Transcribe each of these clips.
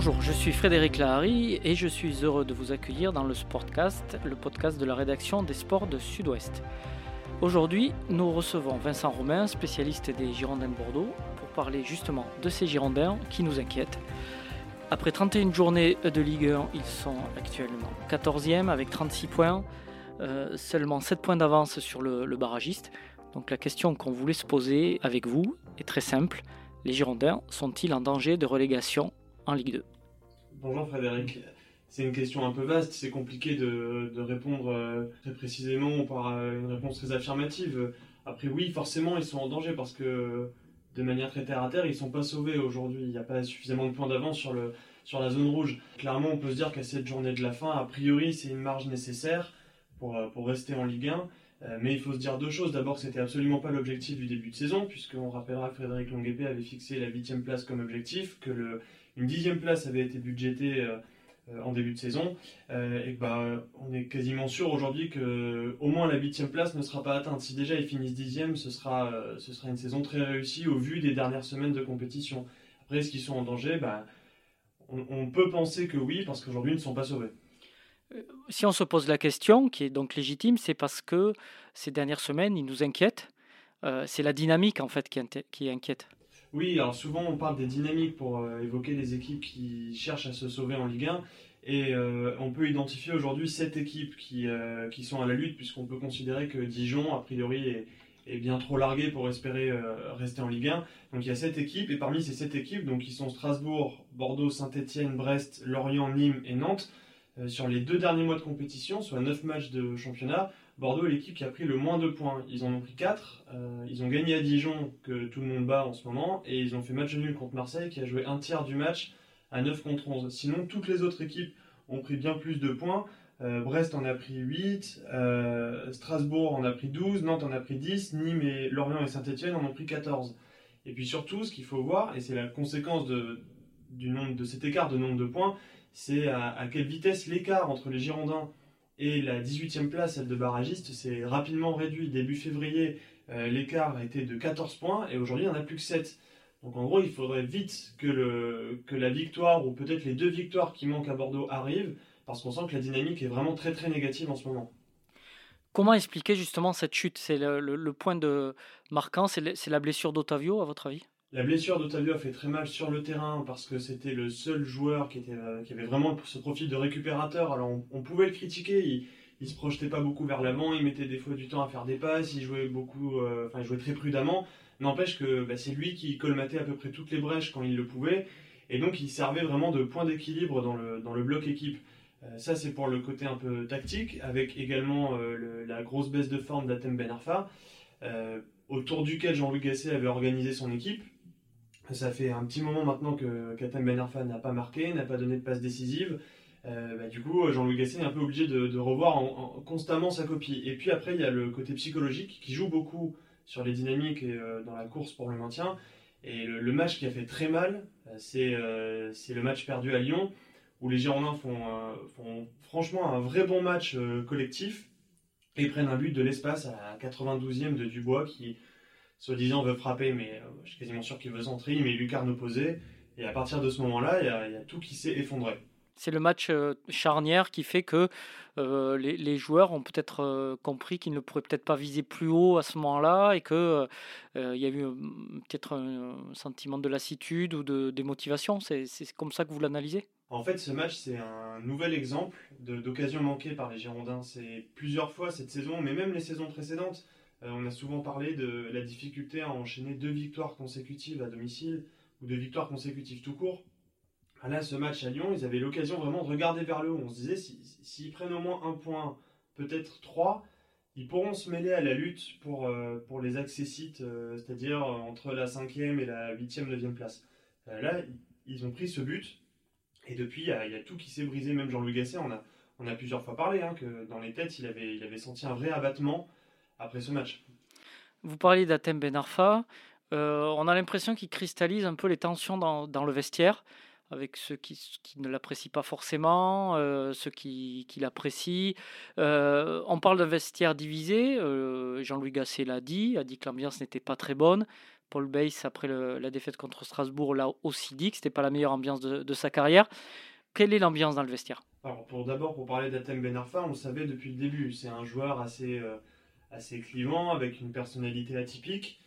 Bonjour, je suis Frédéric Lahari et je suis heureux de vous accueillir dans le Sportcast, le podcast de la rédaction des sports de Sud-Ouest. Aujourd'hui, nous recevons Vincent Romain, spécialiste des Girondins de Bordeaux, pour parler justement de ces Girondins qui nous inquiètent. Après 31 journées de Ligue 1, ils sont actuellement 14e avec 36 points, euh, seulement 7 points d'avance sur le, le barragiste. Donc la question qu'on voulait se poser avec vous est très simple. Les Girondins sont-ils en danger de relégation Ligue 2 Bonjour Frédéric. C'est une question un peu vaste, c'est compliqué de, répondre euh, très précisément par euh, une réponse très affirmative. Après oui, forcément, ils sont en danger parce que de manière très terre à terre, ils sont pas sauvés aujourd'hui. Il n'y a pas suffisamment de points d'avance sur, sur la zone rouge. Clairement, on peut se dire qu'à cette journée de la fin, a priori, c'est une marge nécessaire pour, euh, pour rester en Ligue 1. Mais il faut se dire deux choses. D'abord, c'était absolument pas l'objectif du début de saison, puisqu'on rappellera que Frédéric Longuepé avait fixé la huitième place comme objectif, que le, une dixième place avait été budgétée en début de saison, et que bah, on est quasiment sûr aujourd'hui que au moins la huitième place ne sera pas atteinte. Si déjà ils finissent dixième, ce sera, ce sera une saison très réussie au vu des dernières semaines de compétition. Après, est-ce qu'ils sont en danger? Bah, on, peut penser que oui, parce qu'aujourd'hui ils ne sont pas sauvés si on se pose la question, qui est donc légitime, c'est parce que ces dernières semaines, ils nous inquiètent. Euh, c'est la dynamique en fait qui, inquiète. Oui, alors souvent on parle des dynamiques pour euh, évoquer les équipes qui cherchent à se sauver en Ligue 1. Et euh, on peut identifier aujourd'hui sept équipes qui, euh, qui, sont à la lutte, puisqu'on peut considérer que Dijon, a priori, est, est bien trop largué pour espérer rester en Ligue 1. Donc il y a sept équipes, et parmi ces sept équipes, donc, qui sont Strasbourg, Bordeaux, Saint-Etienne, Brest, Lorient, Nîmes et Nantes, sur les deux derniers mois de compétition, soit 9 matchs de championnat, Bordeaux est l'équipe qui a pris le moins de points. Ils en ont pris 4. Euh, ils ont gagné à Dijon, que tout le monde bat en ce moment, et ils ont fait match nul contre Marseille, qui a joué un tiers du match à 9 contre 11. Sinon, toutes les autres équipes ont pris bien plus de points. Euh, Brest en a pris 8, euh, Strasbourg en a pris 12, Nantes en a pris 10, Nîmes et Lorient et Saint-Etienne en ont pris 14. Et puis surtout, ce qu'il faut voir, et c'est la conséquence de, du nombre, de cet écart de nombre de points, c'est à, à, quelle vitesse l'écart entre les Girondins et la 18e place, celle de barragiste, s'est rapidement réduit. Début février, euh, l'écart été de 14 points et aujourd'hui, il n'y en a plus que 7. Donc en gros, il faudrait vite que, le, que la victoire, ou peut-être les deux victoires qui manquent à Bordeaux, arrivent, parce qu'on sent que la dynamique est vraiment très très négative en ce moment. Comment expliquer justement cette chute? C'est le, point de marquant, c'est la blessure d'Otavio, à votre avis? La blessure d'Otavio a fait très mal sur le terrain parce que c'était le seul joueur qui, était, euh, qui avait vraiment ce profil de récupérateur. Alors on, pouvait le critiquer, il, il se projetait pas beaucoup vers l'avant, il mettait des fois du temps à faire des passes, il jouait beaucoup, euh, enfin jouait très prudemment. N'empêche que bah, c'est lui qui colmatait à peu près toutes les brèches quand il le pouvait, et donc il servait vraiment de point d'équilibre dans le, dans le bloc équipe. Euh, ça c'est pour le côté un peu tactique, avec également le, la grosse baisse de forme d'Atem Ben Arfa, autour duquel Jean-Louis Gasset avait organisé son équipe. Ça fait un petit moment maintenant que Katem Ben Arfa n'a pas marqué, n'a pas donné de passe décisive. Euh, bah, du coup, Jean-Louis Gasset est un peu obligé de, revoir en, en, constamment sa copie. Et puis après, il y a le côté psychologique qui joue beaucoup sur les dynamiques et euh, dans la course pour le maintien. Et le, match qui a fait très mal, c'est euh, le match perdu à Lyon, où les Girondins font, franchement un vrai bon match collectif et prennent un but de l'espace à la 92e de Dubois qui, soi-disant, veut frapper, mais je suis quasiment sûr qu'il veut centrer, mais lucarne opposée. Et à partir de ce moment-là, il y, y, a tout qui s'est effondré. C'est le match euh, charnière qui fait que euh, les, les, joueurs ont peut-être euh, compris qu'ils ne pourraient peut-être pas viser plus haut à ce moment-là et qu'il euh, y a eu peut-être un, sentiment de lassitude ou de démotivation. C'est comme ça que vous l'analysez? En fait, ce match, c'est un nouvel exemple d'occasion manquée par les Girondins. C'est plusieurs fois cette saison, mais même les saisons précédentes. On a souvent parlé de la difficulté à enchaîner deux victoires consécutives à domicile ou deux victoires consécutives tout court là, ce match à Lyon, ils avaient l'occasion vraiment de regarder vers le haut. On se disait, s'ils si, si prennent au moins un point, peut-être trois, ils pourront se mêler à la lutte pour, euh, pour les accessites, euh, c'est-à-dire entre la cinquième et la huitième, neuvième place. Euh, là, ils ont pris ce but, et depuis, il y, y, a tout qui s'est brisé. Même Jean-Louis Gasset, on a, on a plusieurs fois parlé, hein, que dans les têtes, il avait, il avait senti un vrai abattement après ce match. Vous parliez d'Atem Ben Arfa. on a l'impression qu'il cristallise un peu les tensions dans, dans le vestiaire avec ceux qui, qui ne l'apprécient pas forcément, euh, ceux qui, qui l'apprécient. Euh, on parle d'un vestiaire divisé, euh, Jean-Louis Gasset l'a dit, a dit que l'ambiance n'était pas très bonne. Paul Bass, après la défaite contre Strasbourg, l'a aussi dit que ce n'était pas la meilleure ambiance de, sa carrière. Quelle est l'ambiance dans le vestiaire? Alors, pour d'abord, pour parler d'Atem Ben Arfa, on le savait depuis le début. C'est un joueur assez, euh, assez clivant, avec une personnalité atypique.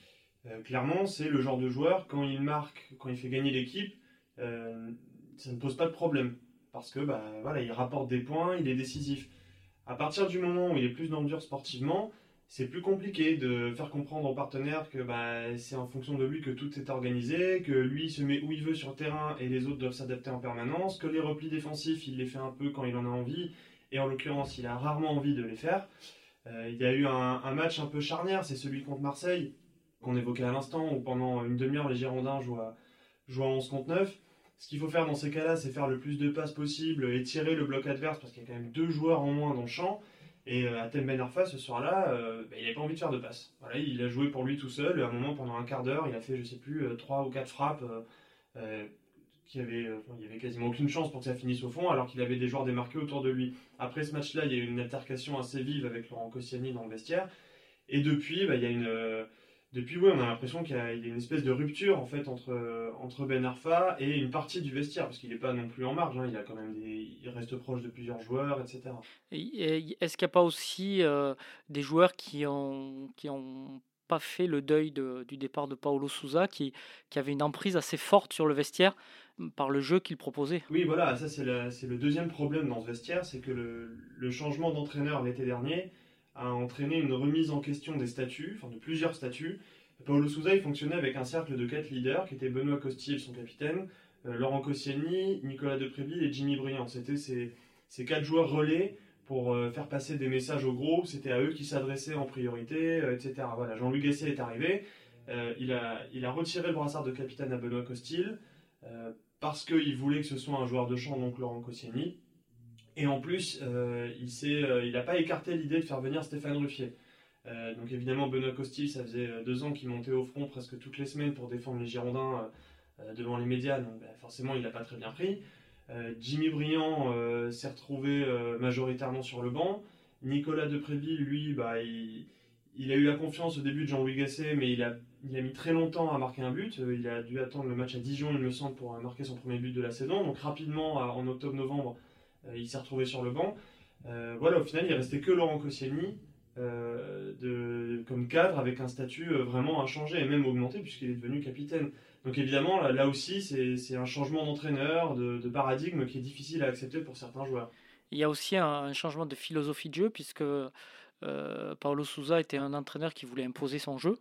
Euh, clairement, c'est le genre de joueur, quand il marque, quand il fait gagner l'équipe, euh, ça ne pose pas de problème. Parce que bah, voilà, il rapporte des points, il est décisif. À partir du moment où il est plus dans le dur sportivement, c'est plus compliqué de faire comprendre aux partenaires que bah, c'est en fonction de lui que tout est organisé, que lui se met où il veut sur le terrain et les autres doivent s'adapter en permanence, que les replis défensifs, il les fait un peu quand il en a envie, et en l'occurrence, il a rarement envie de les faire. Euh, il y a eu un, match un peu charnière, c'est celui contre Marseille, qu'on évoquait à l'instant, où pendant une demi-heure, les Girondins jouent à, jouent à 11 contre 9. Ce qu'il faut faire dans ces cas-là, c'est faire le plus de passes possible et tirer le bloc adverse, parce qu'il y a quand même deux joueurs en moins dans le champ. Et euh, Atem Ben Arfa, ce soir-là, euh, bah, il n'avait pas envie de faire de passe. Voilà, il a joué pour lui tout seul. À un moment, pendant un quart d'heure, il a fait, je sais plus, euh, trois ou quatre frappes qui avait, il y avait quasiment aucune chance pour que ça finisse au fond, alors qu'il avait des joueurs démarqués autour de lui. Après ce match-là, il y a eu une altercation assez vive avec Laurent Koscielny dans le vestiaire. Et depuis, bah, il y a une depuis, oui, on a l'impression qu'il y, a une espèce de rupture en fait entre, entre Ben Arfa et une partie du vestiaire, parce qu'il n'est pas non plus en marge. Hein. il a quand même il reste proche de plusieurs joueurs, etc. Est-ce qu'il n'y a pas aussi euh, des joueurs qui ont pas fait le deuil du départ de Paolo Souza, qui, avait une emprise assez forte sur le vestiaire par le jeu qu'il proposait. Oui, voilà, ça c'est le deuxième problème dans ce vestiaire, c'est que le, changement d'entraîneur l'été dernier a entraîné une remise en question des statuts, enfin de plusieurs statuts. Paolo Souza, il fonctionnait avec un cercle de quatre leaders, qui étaient Benoît Costil, son capitaine, euh, Laurent Koscielny, Nicolas Depréville et Jimmy Briand. C'était ces, quatre joueurs relais pour euh, faire passer des messages au groupe, c'était à eux qui s'adressaient en priorité, euh, etc. Voilà, Jean-Louis Gasset est arrivé, il, a, il a retiré le brassard de capitaine à Benoît Costil, parce qu'il voulait que ce soit un joueur de champ, donc Laurent Koscielny. Et en plus, euh, il n'a euh, pas écarté l'idée de faire venir Stéphane Ruffier. Euh, donc évidemment, Benoît Costil, ça faisait deux ans qu'il montait au front presque toutes les semaines pour défendre les Girondins devant les médias, donc bah, forcément il n'a pas très bien pris. Jimmy Briand s'est retrouvé majoritairement sur le banc. Nicolas Depréville, lui, bah, il, a eu la confiance au début de Jean-Louis Gasset, mais il a, mis très longtemps à marquer un but. Il a dû attendre le match à Dijon, il me semble, pour marquer son premier but de la saison. Donc rapidement, en octobre-novembre, euh, il s'est retrouvé sur le banc. Euh, voilà, au final, il restait que Laurent Koscielny euh, comme cadre avec un statut vraiment inchangé et même augmenté puisqu'il est devenu capitaine. Donc évidemment, là, aussi, c'est un changement d'entraîneur, de, paradigme qui est difficile à accepter pour certains joueurs. Il y a aussi un, changement de philosophie de jeu puisque Paolo Souza était un entraîneur qui voulait imposer son jeu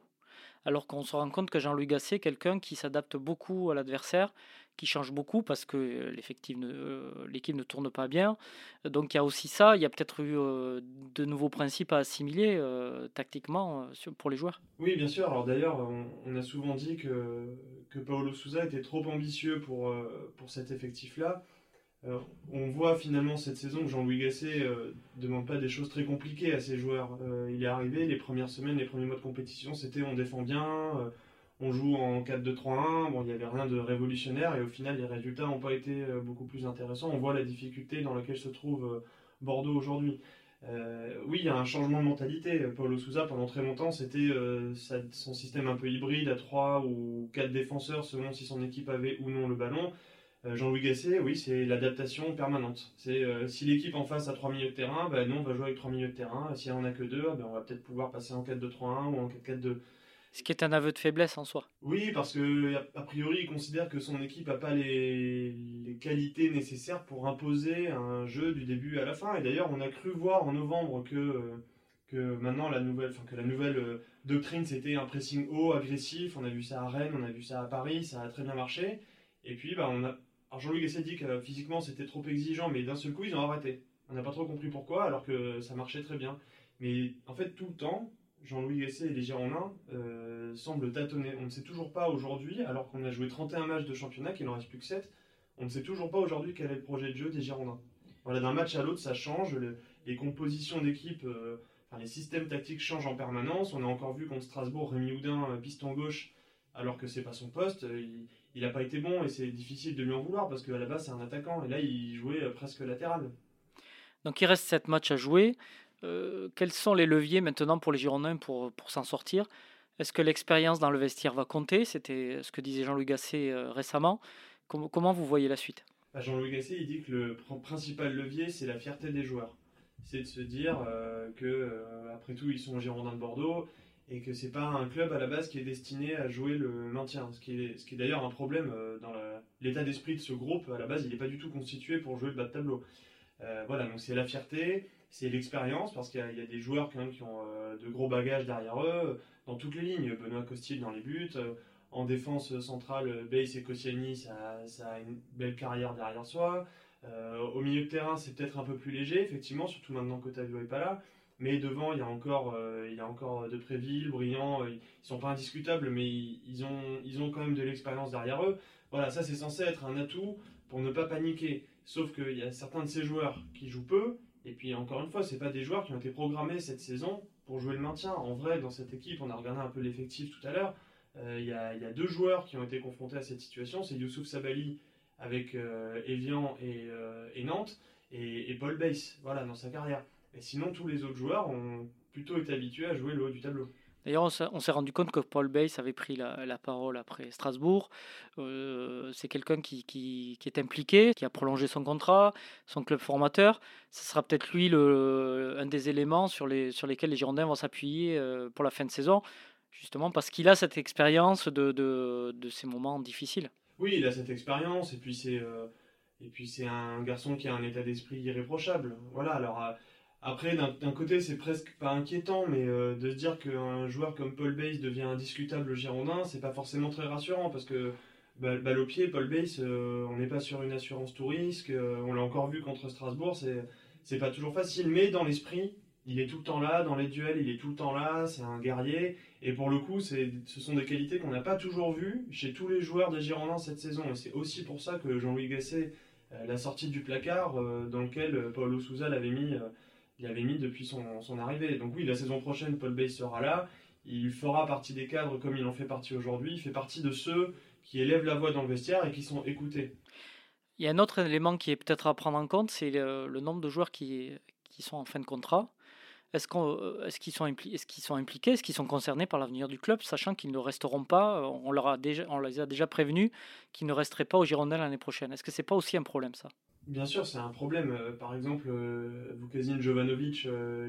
alors qu'on se rend compte que Jean-Louis Gasset est quelqu'un qui s'adapte beaucoup à l'adversaire, qui change beaucoup parce que euh, l'équipe ne, tourne pas bien. Donc il y a aussi ça, il y a peut-être eu euh, de nouveaux principes à assimiler euh, tactiquement pour les joueurs. Oui, bien sûr. Alors d'ailleurs, on, a souvent dit que, que Paolo Souza était trop ambitieux pour, pour cet effectif-là. Euh, on voit finalement cette saison que Jean-Louis Gasset ne euh, demande pas des choses très compliquées à ses joueurs. Euh, il est arrivé, les premières semaines, les premiers mois de compétition, c'était on défend bien, on joue en 4-2-3-1, bon, il n'y avait rien de révolutionnaire et au final les résultats n'ont pas été beaucoup plus intéressants. On voit la difficulté dans laquelle se trouve Bordeaux aujourd'hui. oui, il y a un changement de mentalité. Paulo Souza, pendant très longtemps, c'était son système un peu hybride à 3 ou 4 défenseurs selon si son équipe avait ou non le ballon. Euh, Jean-Louis Gasset, oui, c'est l'adaptation permanente. C'est euh, si l'équipe en face a trois milieux de terrain, bah, nous on va jouer avec trois milieux de terrain. Si on a que deux, bah, on va peut-être pouvoir passer en 4-2-3-1 ou en 4-4-2. Ce qui est un aveu de faiblesse en soi. Oui, parce que a priori, il considère que son équipe n'a pas les, qualités nécessaires pour imposer un jeu du début à la fin. Et d'ailleurs, on a cru voir en novembre que, que maintenant la nouvelle, que la nouvelle euh, doctrine c'était un pressing haut, agressif. On a vu ça à Rennes, on a vu ça à Paris, ça a très bien marché. Et puis, bah, on a alors Jean-Louis Gasset dit que euh, physiquement c'était trop exigeant, mais d'un seul coup ils ont arrêté. On n'a pas trop compris pourquoi, alors que ça marchait très bien. Mais en fait, tout le temps, Jean-Louis Gasset et les Girondins euh, semblent tâtonner. On ne sait toujours pas aujourd'hui, alors qu'on a joué 31 matchs de championnat, qu'il n'en reste plus que 7, on ne sait toujours pas aujourd'hui quel est le projet de jeu des Girondins. Voilà, d'un match à l'autre, ça change. les compositions d'équipe, euh, enfin, les systèmes tactiques changent en permanence. On a encore vu contre Strasbourg, Rémi Houdin, piston gauche, alors que c'est pas son poste. Il, il n'a pas été bon et c'est difficile de lui en vouloir parce qu'à la base c'est un attaquant et là il jouait euh, presque latéral. Donc il reste 7 matchs à jouer. Euh, quels sont les leviers maintenant pour les Girondins pour, pour s'en sortir? Est-ce que l'expérience dans le vestiaire va compter? C'était ce que disait Jean-Louis Gasset récemment. comment vous voyez la suite? Bah, Jean-Louis Gasset, il dit que le principal levier, c'est la fierté des joueurs. C'est de se dire que, après tout, ils sont Girondins de Bordeaux et que c'est pas un club à la base qui est destiné à jouer le maintien. Ce qui est, est d'ailleurs un problème euh, dans l'état d'esprit de ce groupe. À la base, il n'est pas du tout constitué pour jouer le bas de tableau. Euh, voilà, donc c'est la fierté, c'est l'expérience, parce qu'il y, a des joueurs qui ont euh, de gros bagages derrière eux, dans toutes les lignes. Benoît Costil dans les buts, en défense centrale, Bass et Koscielny, ça, a une belle carrière derrière soi. au milieu de terrain, c'est peut-être un peu plus léger, effectivement, surtout maintenant qu'Otavio n'est pas là. Mais devant, il y a encore, euh, il y a encore de. Euh, ils sont pas indiscutables, mais ils, ont, ils ont quand même de l'expérience derrière eux. Voilà, ça c'est censé être un atout pour ne pas paniquer. Sauf qu'il y a certains de ces joueurs qui jouent peu. Et puis encore une fois, c'est pas des joueurs qui ont été programmés cette saison pour jouer le maintien. En vrai, dans cette équipe, on a regardé un peu l'effectif tout à l'heure. Euh, il y, a, deux joueurs qui ont été confrontés à cette situation. C'est Youssouf Sabali avec Evian et, et, Nantes et, et Paul Bass, voilà, dans sa carrière. Et sinon, tous les autres joueurs ont plutôt été habitués à jouer le haut du tableau. D'ailleurs, on s'est rendu compte que Paul Bass avait pris la, parole après Strasbourg. Euh, c'est quelqu'un qui, est impliqué, qui a prolongé son contrat, son club formateur. Ce sera peut-être lui un des éléments sur, les, sur lesquels les Girondins vont s'appuyer euh, pour la fin de saison, justement parce qu'il a cette expérience de, ces moments difficiles. Oui, il a cette expérience et puis c'est euh, et puis c'est un garçon qui a un état d'esprit irréprochable. Voilà, alors après, d'un côté, c'est presque pas inquiétant, mais euh, de se dire qu'un joueur comme Paul Bass devient indiscutable Girondin, c'est pas forcément très rassurant parce que balle au pied, Paul Bass, euh, on n'est pas sur une assurance tout risque, euh, on l'a encore vu contre Strasbourg, c'est pas toujours facile, mais dans l'esprit, il est tout le temps là, dans les duels, il est tout le temps là, c'est un guerrier, et pour le coup, ce sont des qualités qu'on n'a pas toujours vues chez tous les joueurs des Girondins cette saison, et c'est aussi pour ça que Jean-Louis Gasset l'a sorti du placard dans lequel Paulo Souza l'avait mis il avait mis depuis son, arrivée. Donc oui, la saison prochaine, Paul Bay sera là. Il fera partie des cadres comme il en fait partie aujourd'hui. Il fait partie de ceux qui élèvent la voix dans le vestiaire et qui sont écoutés. Il y a un autre élément qui est peut-être à prendre en compte, c'est le, nombre de joueurs qui, sont en fin de contrat. Est-ce qu'ils sont, impliqués, est-ce qu'ils sont concernés par l'avenir du club, sachant qu'ils ne resteront pas, déjà, on les a déjà prévenus qu'ils ne resteraient pas au Girondin l'année prochaine? Est-ce que c'est pas aussi un problème ça? Bien sûr, c'est un problème. Euh, par exemple, euh, Vukasin Jovanovic, euh,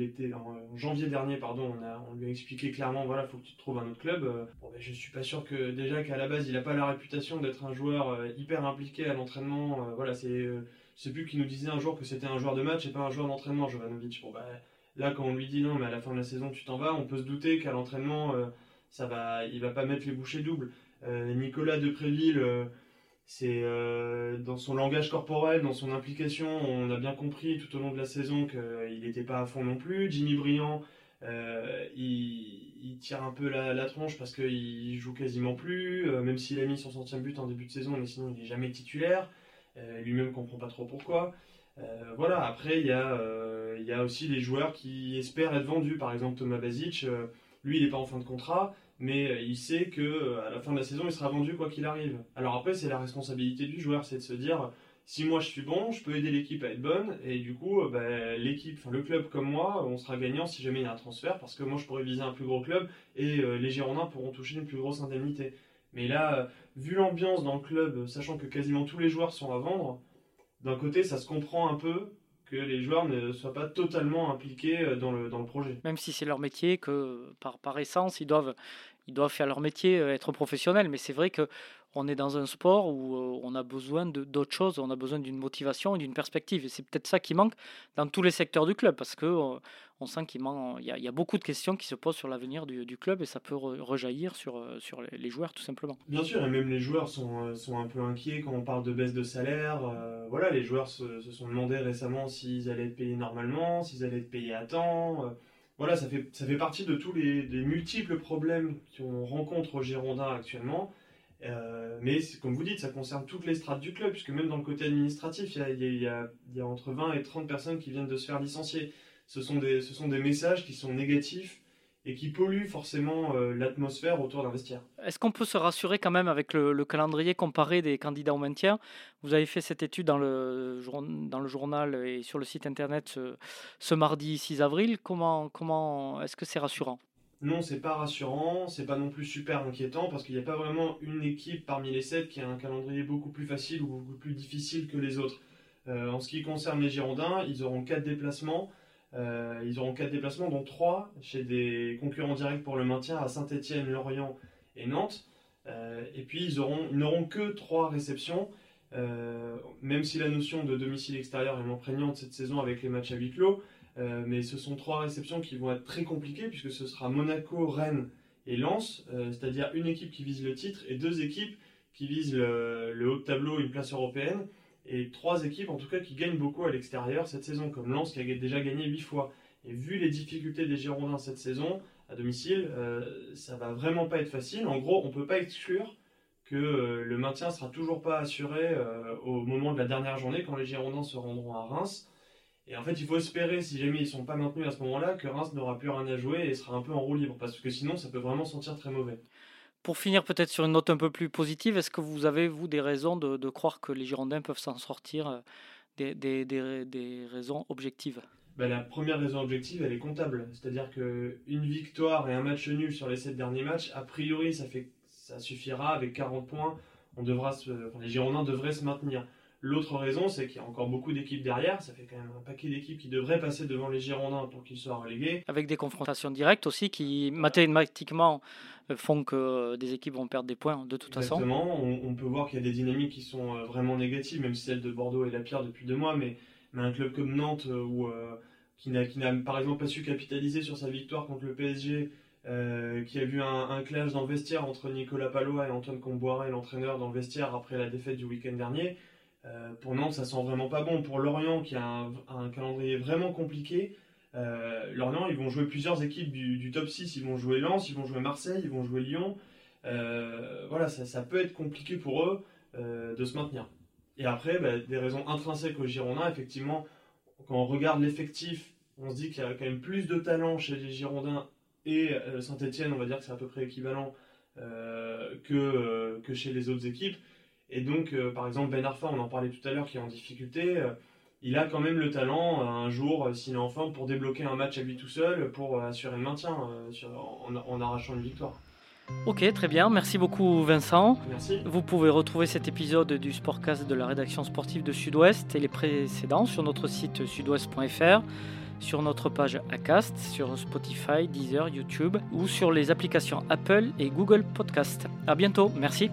était en, janvier dernier, pardon, on, a, on lui a expliqué clairement, voilà, faut que tu te trouves un autre club. Bon, ben, je suis pas sûr que déjà qu'à la base, il n'a pas la réputation d'être un joueur hyper impliqué à l'entraînement. voilà, c'est, sais plus qui nous disait un jour que c'était un joueur de match et pas un joueur d'entraînement, Jovanovic. Bon, ben, là, quand on lui dit non, mais à la fin de la saison, tu t'en vas, on peut se douter qu'à l'entraînement, ça va, il va pas mettre les bouchées doubles. Nicolas Depréville c'est euh, dans son langage corporel, dans son implication, on a bien compris tout au long de la saison qu'il n'était pas à fond non plus. Jimmy Briand, euh, il, tire un peu la, tronche parce qu'il joue quasiment plus, euh, même s'il a mis son centième but en début de saison, mais sinon il n'est jamais titulaire. Lui-même comprend pas trop pourquoi. voilà, après il y, a, aussi les joueurs qui espèrent être vendus. Par exemple Thomas Basic, lui il n'est pas en fin de contrat, mais euh, il sait que euh, à la fin de la saison, il sera vendu quoi qu'il arrive. Alors après, c'est la responsabilité du joueur, c'est de se dire si moi je suis bon, je peux aider l'équipe à être bonne, et du coup, euh, bah, l'équipe, le club comme moi, on sera gagnant si jamais il y a un transfert, parce que moi je pourrais viser un plus gros club et les Girondins pourront toucher une plus grosse indemnité. Mais là, vu l'ambiance dans le club, sachant que quasiment tous les joueurs sont à vendre, d'un côté ça se comprend un peu, que les joueurs ne soient pas totalement impliqués dans le, dans le projet. Même si c'est leur métier, que par, par essence, ils doivent, ils doivent faire leur métier, euh, être professionnels. Mais c'est vrai que on est dans un sport où euh, on a besoin d'autres choses, on a besoin d'une motivation et d'une perspective. Et c'est peut-être ça qui manque dans tous les secteurs du club, parce que euh, sent qu'il y, y, a beaucoup de questions qui se posent sur l'avenir du, club et ça peut rejaillir sur, sur les joueurs tout simplement. Bien sûr, et même les joueurs sont, sont un peu inquiets quand on parle de baisse de salaire. voilà, les joueurs se, sont demandé récemment s'ils allaient être payés normalement, s'ils allaient être payés à temps voilà, ça fait, ça fait partie de tous les, multiples problèmes qu'on rencontre au Girondin actuellement. Euh, mais comme vous dites, ça concerne toutes les strates du club, puisque même dans le côté administratif, il y a, entre 20 et 30 personnes qui viennent de se faire licencier. Ce sont des, messages qui sont négatifs et qui pollue forcément euh, l'atmosphère autour d'un vestiaire. Est-ce qu'on peut se rassurer quand même avec le, calendrier comparé des candidats au maintien? Vous avez fait cette étude dans le, journal et sur le site internet ce, mardi 6 avril. Comment est-ce que c'est rassurant? Non, c'est pas rassurant, c'est pas non plus super inquiétant parce qu'il n'y a pas vraiment une équipe parmi les sept qui a un calendrier beaucoup plus facile ou beaucoup plus difficile que les autres. Euh, en ce qui concerne les Girondins, ils auront quatre déplacements. Euh, ils auront quatre déplacements, dont trois chez des concurrents directs pour le maintien à Saint-Etienne, Lorient et Nantes. Euh, et puis ils n'auront que trois réceptions, même si la notion de domicile extérieur est moins prégnante cette saison avec les matchs à huis clos. Euh, mais ce sont trois réceptions qui vont être très compliquées puisque ce sera Monaco, Rennes et Lens, euh, c'est-à-dire une équipe qui vise le titre et deux équipes qui visent le, haut de tableau, une place européenne, et trois équipes en tout cas qui gagnent beaucoup à l'extérieur cette saison, comme Lens qui a déjà gagné huit fois. Et vu les difficultés des Girondins cette saison, à domicile, euh, ça va vraiment pas être facile. En gros, on peut pas exclure que le maintien sera toujours pas assuré au moment de la dernière journée quand les Girondins se rendront à Reims. Et en fait, il faut espérer, si jamais ils sont pas maintenus à ce moment-là, que Reims n'aura plus rien à jouer et sera un peu en roue libre, parce que sinon, ça peut vraiment sentir très mauvais. Pour finir peut-être sur une note un peu plus positive, est-ce que vous avez, vous, des raisons de, croire que les Girondins peuvent s'en sortir, euh, des, des, des, raisons objectives? Ben, La première raison objective, elle est comptable. C'est-à-dire qu'une victoire et un match nul sur les sept derniers matchs, a priori, ça, fait, ça suffira avec 40 points. On devra les Girondins devraient se maintenir. L'autre raison, c'est qu'il y a encore beaucoup d'équipes derrière. Ça fait quand même un paquet d'équipes qui devraient passer devant les Girondins pour qu'ils soient relégués. Avec des confrontations directes aussi qui mathématiquement euh, font que des équipes vont perdre des points de toute façon. Exactement. On, peut voir qu'il y a des dynamiques qui sont euh, vraiment négatives, même si celle de Bordeaux est la pire depuis deux mois. Mais, mais un club comme Nantes, euh, qui n'a par exemple pas su capitaliser sur sa victoire contre le PSG, qui a vu un, un, clash dans le vestiaire entre Nicolas Palois et Antoine Comboiré, l'entraîneur, dans le vestiaire après la défaite du week-end dernier. Euh, pour Nantes, ça sent vraiment pas bon. Pour Lorient, qui a un, calendrier vraiment compliqué, euh, Lorient, ils vont jouer plusieurs équipes du, top 6. Ils vont jouer Lens, ils vont jouer Marseille, ils vont jouer Lyon. Euh, voilà, ça, peut être compliqué pour eux de se maintenir. Et après, bah, des raisons intrinsèques aux Girondins, effectivement, quand on regarde l'effectif, on se dit qu'il y a quand même plus de talent chez les Girondins et Saint-Etienne, on va dire que c'est à peu près équivalent que, que chez les autres équipes. Et donc, euh, par exemple, Ben Arfa, on en parlait tout à l'heure, qui est en difficulté, euh, il a quand même le talent, euh, un jour, s'il est en forme, pour débloquer un match à lui tout seul, pour assurer le maintien en, arrachant une victoire. Ok, très bien. Merci beaucoup, Vincent. Merci. Vous pouvez retrouver cet épisode du Sportcast de la rédaction sportive de Sud-Ouest et les précédents sur notre site sudouest.fr, sur notre page Acast, sur Spotify, Deezer, YouTube ou sur les applications Apple et Google Podcast. À bientôt. Merci.